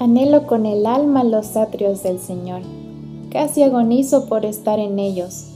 Anhelo con el alma los atrios del Señor. Casi agonizo por estar en ellos.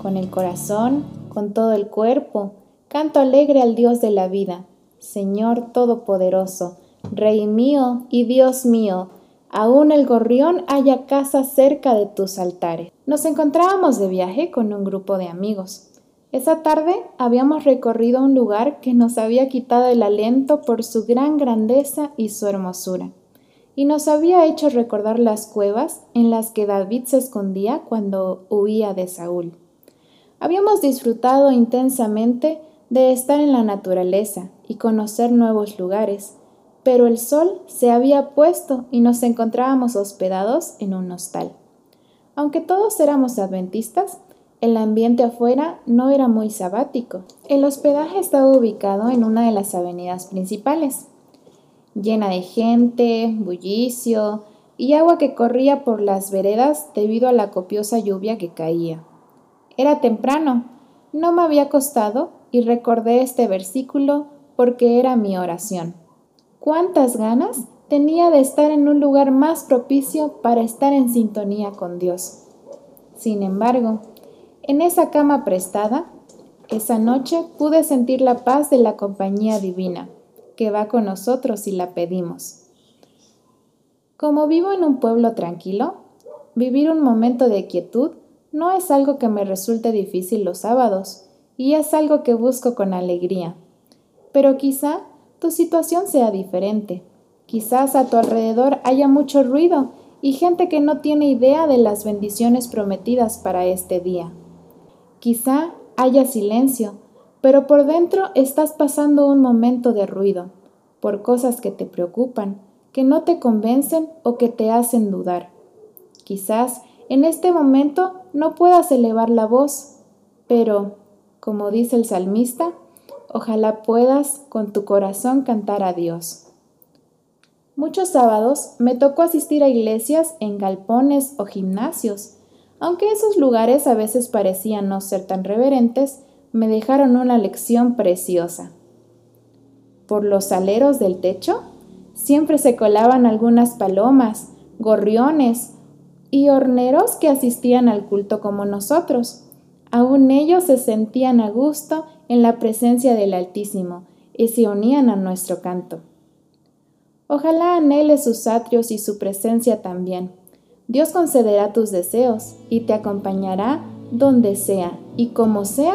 Con el corazón, con todo el cuerpo, canto alegre al Dios de la vida. Señor Todopoderoso, Rey mío y Dios mío, aún el gorrión haya casa cerca de tus altares. Nos encontrábamos de viaje con un grupo de amigos. Esa tarde habíamos recorrido un lugar que nos había quitado el aliento por su gran grandeza y su hermosura, y nos había hecho recordar las cuevas en las que David se escondía cuando huía de Saúl. Habíamos disfrutado intensamente de estar en la naturaleza y conocer nuevos lugares, pero el sol se había puesto y nos encontrábamos hospedados en un hostal. Aunque todos éramos adventistas, el ambiente afuera no era muy sabático. El hospedaje estaba ubicado en una de las avenidas principales, llena de gente, bullicio y agua que corría por las veredas debido a la copiosa lluvia que caía. Era temprano, no me había costado y recordé este versículo porque era mi oración. ¿Cuántas ganas tenía de estar en un lugar más propicio para estar en sintonía con Dios? Sin embargo, en esa cama prestada, esa noche pude sentir la paz de la compañía divina, que va con nosotros si la pedimos. Como vivo en un pueblo tranquilo, vivir un momento de quietud no es algo que me resulte difícil los sábados, y es algo que busco con alegría. Pero quizá tu situación sea diferente. Quizás a tu alrededor haya mucho ruido y gente que no tiene idea de las bendiciones prometidas para este día. Quizá haya silencio, pero por dentro estás pasando un momento de ruido, por cosas que te preocupan, que no te convencen o que te hacen dudar. Quizás en este momento no puedas elevar la voz, pero, como dice el salmista, ojalá puedas con tu corazón cantar a Dios. Muchos sábados me tocó asistir a iglesias en galpones o gimnasios, aunque esos lugares a veces parecían no ser tan reverentes, me dejaron una lección preciosa. Por los aleros del techo siempre se colaban algunas palomas, gorriones y horneros que asistían al culto como nosotros. Aún ellos se sentían a gusto en la presencia del Altísimo y se unían a nuestro canto. Ojalá anhele sus atrios y su presencia también Dios concederá tus deseos y te acompañará donde sea y como sea